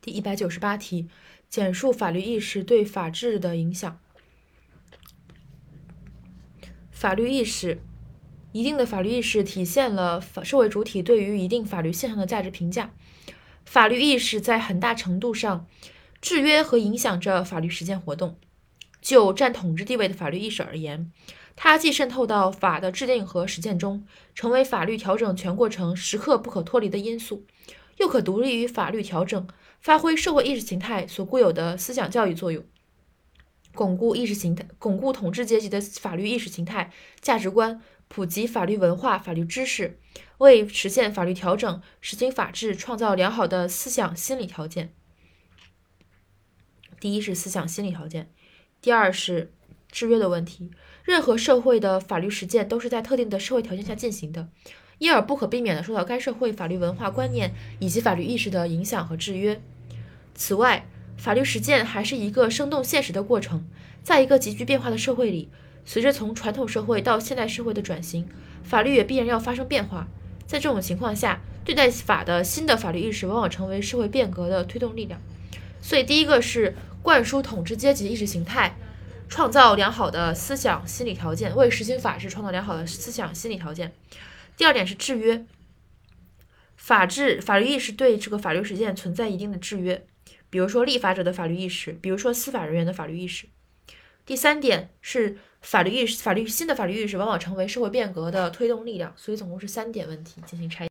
第一百九十八题，简述法律意识对法治的影响。法律意识，一定的法律意识体现了法社会主体对于一定法律现象的价值评价。法律意识在很大程度上制约和影响着法律实践活动。就占统治地位的法律意识而言，它既渗透到法的制定和实践中，成为法律调整全过程时刻不可脱离的因素，又可独立于法律调整，发挥社会意识形态所固有的思想教育作用，巩固意识形态，巩固统治阶级的法律意识形态价值观，普及法律文化、法律知识，为实现法律调整、实行法治创造良好的思想心理条件。第一是思想心理条件。第二是制约的问题。任何社会的法律实践都是在特定的社会条件下进行的，因而不可避免地受到该社会法律文化观念以及法律意识的影响和制约。此外，法律实践还是一个生动现实的过程。在一个急剧变化的社会里，随着从传统社会到现代社会的转型，法律也必然要发生变化。在这种情况下，对待法的新的法律意识往往成为社会变革的推动力量。所以，第一个是。灌输统治阶级意识形态，创造良好的思想心理条件，为实行法治创造良好的思想心理条件。第二点是制约，法治法律意识对这个法律实践存在一定的制约，比如说立法者的法律意识，比如说司法人员的法律意识。第三点是法律意识，法律新的法律意识往往成为社会变革的推动力量。所以总共是三点问题进行拆。